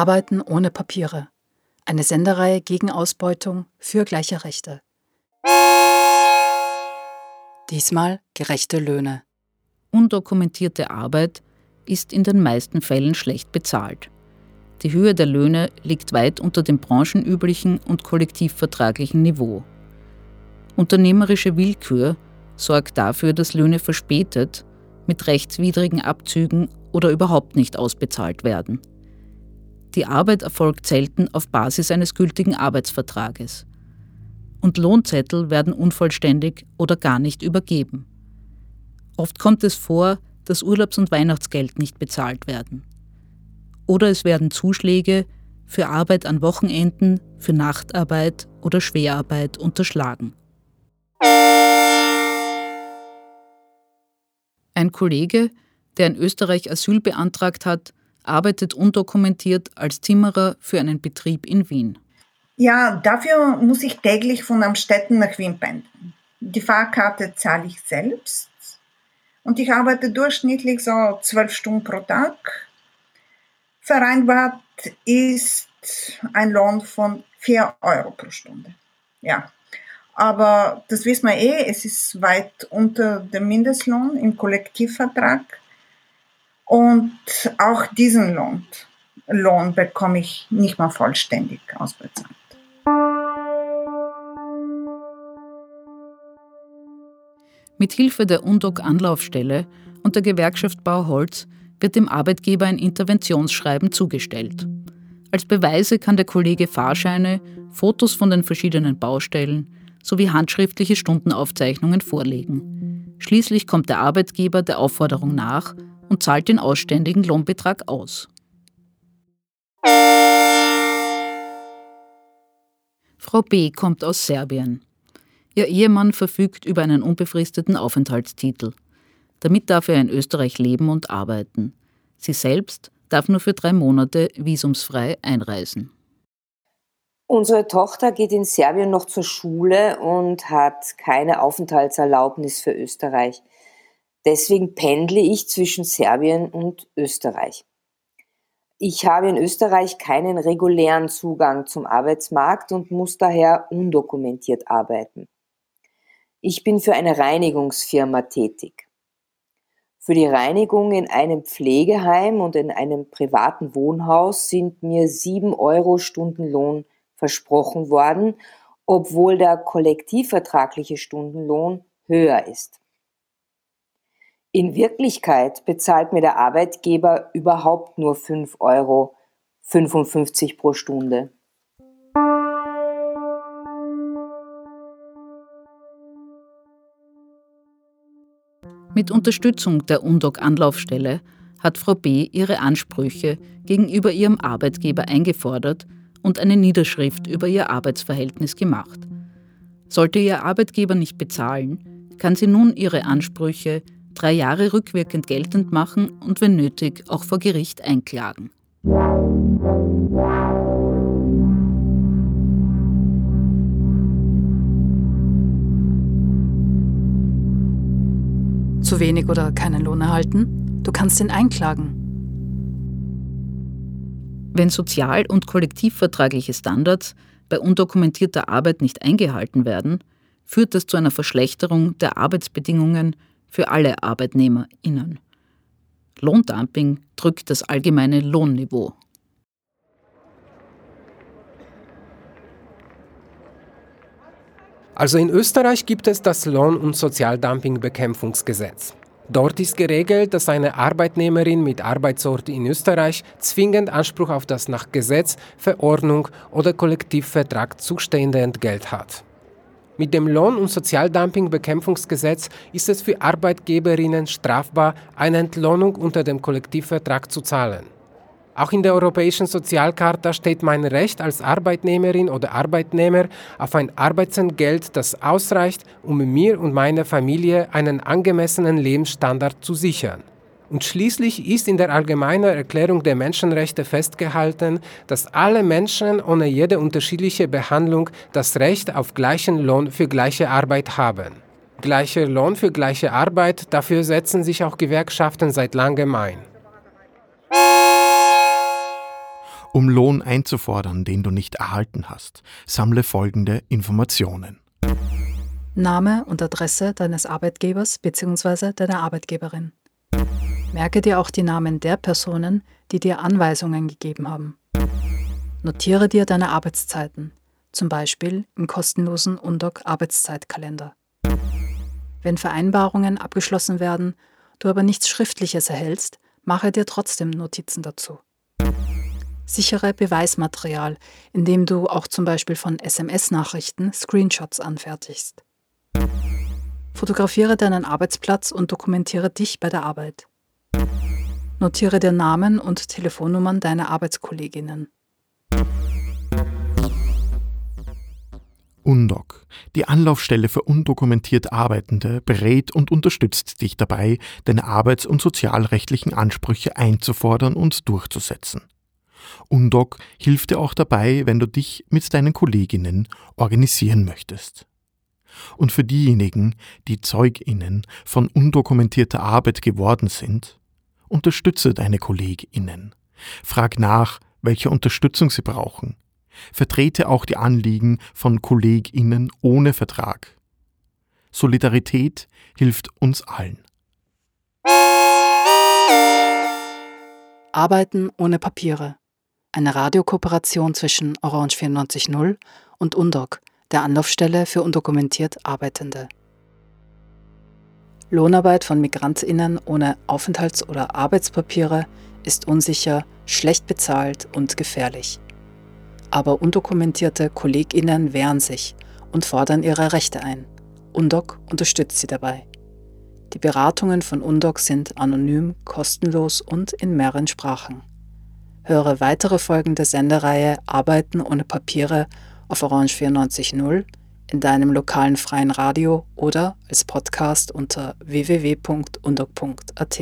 Arbeiten ohne Papiere. Eine Sendereihe gegen Ausbeutung für gleiche Rechte. Diesmal gerechte Löhne. Undokumentierte Arbeit ist in den meisten Fällen schlecht bezahlt. Die Höhe der Löhne liegt weit unter dem branchenüblichen und kollektivvertraglichen Niveau. Unternehmerische Willkür sorgt dafür, dass Löhne verspätet, mit rechtswidrigen Abzügen oder überhaupt nicht ausbezahlt werden. Die Arbeit erfolgt selten auf Basis eines gültigen Arbeitsvertrages. Und Lohnzettel werden unvollständig oder gar nicht übergeben. Oft kommt es vor, dass Urlaubs- und Weihnachtsgeld nicht bezahlt werden. Oder es werden Zuschläge für Arbeit an Wochenenden, für Nachtarbeit oder Schwerarbeit unterschlagen. Ein Kollege, der in Österreich Asyl beantragt hat, arbeitet undokumentiert als Zimmerer für einen Betrieb in Wien. Ja, dafür muss ich täglich von Amstetten nach Wien pendeln. Die Fahrkarte zahle ich selbst und ich arbeite durchschnittlich so zwölf Stunden pro Tag. Vereinbart ist ein Lohn von vier Euro pro Stunde. Ja, aber das wissen wir eh, es ist weit unter dem Mindestlohn im Kollektivvertrag. Und auch diesen Lohn, Lohn bekomme ich nicht mal vollständig ausbezahlt. Mit Hilfe der UNDOC-Anlaufstelle und der Gewerkschaft Bauholz wird dem Arbeitgeber ein Interventionsschreiben zugestellt. Als Beweise kann der Kollege Fahrscheine, Fotos von den verschiedenen Baustellen, sowie handschriftliche Stundenaufzeichnungen vorlegen. Schließlich kommt der Arbeitgeber der Aufforderung nach und zahlt den ausständigen Lohnbetrag aus. Frau B. kommt aus Serbien. Ihr Ehemann verfügt über einen unbefristeten Aufenthaltstitel. Damit darf er in Österreich leben und arbeiten. Sie selbst darf nur für drei Monate visumsfrei einreisen. Unsere Tochter geht in Serbien noch zur Schule und hat keine Aufenthaltserlaubnis für Österreich. Deswegen pendle ich zwischen Serbien und Österreich. Ich habe in Österreich keinen regulären Zugang zum Arbeitsmarkt und muss daher undokumentiert arbeiten. Ich bin für eine Reinigungsfirma tätig. Für die Reinigung in einem Pflegeheim und in einem privaten Wohnhaus sind mir sieben Euro Stundenlohn versprochen worden, obwohl der kollektivvertragliche Stundenlohn höher ist. In Wirklichkeit bezahlt mir der Arbeitgeber überhaupt nur 5,55 Euro pro Stunde. Mit Unterstützung der UNDOC-Anlaufstelle hat Frau B. ihre Ansprüche gegenüber ihrem Arbeitgeber eingefordert und eine Niederschrift über ihr Arbeitsverhältnis gemacht. Sollte ihr Arbeitgeber nicht bezahlen, kann sie nun ihre Ansprüche drei Jahre rückwirkend geltend machen und wenn nötig auch vor Gericht einklagen. Zu wenig oder keinen Lohn erhalten? Du kannst ihn einklagen. Wenn sozial- und kollektivvertragliche Standards bei undokumentierter Arbeit nicht eingehalten werden, führt das zu einer Verschlechterung der Arbeitsbedingungen für alle ArbeitnehmerInnen. Lohndumping drückt das allgemeine Lohnniveau. Also in Österreich gibt es das Lohn- und Sozialdumpingbekämpfungsgesetz. Dort ist geregelt, dass eine Arbeitnehmerin mit Arbeitsort in Österreich zwingend Anspruch auf das nach Gesetz, Verordnung oder Kollektivvertrag zustehende Entgelt hat. Mit dem Lohn- und Sozialdumpingbekämpfungsgesetz ist es für Arbeitgeberinnen strafbar, eine Entlohnung unter dem Kollektivvertrag zu zahlen. Auch in der Europäischen Sozialcharta steht mein Recht als Arbeitnehmerin oder Arbeitnehmer auf ein Arbeitsentgelt, das ausreicht, um mir und meiner Familie einen angemessenen Lebensstandard zu sichern. Und schließlich ist in der Allgemeinen Erklärung der Menschenrechte festgehalten, dass alle Menschen ohne jede unterschiedliche Behandlung das Recht auf gleichen Lohn für gleiche Arbeit haben. Gleicher Lohn für gleiche Arbeit, dafür setzen sich auch Gewerkschaften seit langem ein. Um Lohn einzufordern, den du nicht erhalten hast, sammle folgende Informationen. Name und Adresse deines Arbeitgebers bzw. deiner Arbeitgeberin. Merke dir auch die Namen der Personen, die dir Anweisungen gegeben haben. Notiere dir deine Arbeitszeiten, zum Beispiel im kostenlosen Undoc Arbeitszeitkalender. Wenn Vereinbarungen abgeschlossen werden, du aber nichts Schriftliches erhältst, mache dir trotzdem Notizen dazu. Sichere Beweismaterial, indem du auch zum Beispiel von SMS-Nachrichten Screenshots anfertigst. Fotografiere deinen Arbeitsplatz und dokumentiere dich bei der Arbeit. Notiere dir Namen und Telefonnummern deiner Arbeitskolleginnen. UNDOC, die Anlaufstelle für undokumentiert Arbeitende, berät und unterstützt dich dabei, deine arbeits- und sozialrechtlichen Ansprüche einzufordern und durchzusetzen. UNDOC hilft dir auch dabei, wenn du dich mit deinen Kolleginnen organisieren möchtest. Und für diejenigen, die Zeuginnen von undokumentierter Arbeit geworden sind, unterstütze deine Kolleginnen. Frag nach, welche Unterstützung sie brauchen. Vertrete auch die Anliegen von Kolleginnen ohne Vertrag. Solidarität hilft uns allen. Arbeiten ohne Papiere. Eine Radiokooperation zwischen Orange 94.0 und UNDOC, der Anlaufstelle für undokumentiert Arbeitende. Lohnarbeit von Migrantinnen ohne Aufenthalts- oder Arbeitspapiere ist unsicher, schlecht bezahlt und gefährlich. Aber undokumentierte Kolleginnen wehren sich und fordern ihre Rechte ein. UNDOC unterstützt sie dabei. Die Beratungen von UNDOC sind anonym, kostenlos und in mehreren Sprachen. Höre weitere Folgen der Sendereihe Arbeiten ohne Papiere auf Orange 94.0, in deinem lokalen freien Radio oder als Podcast unter www.undog.at.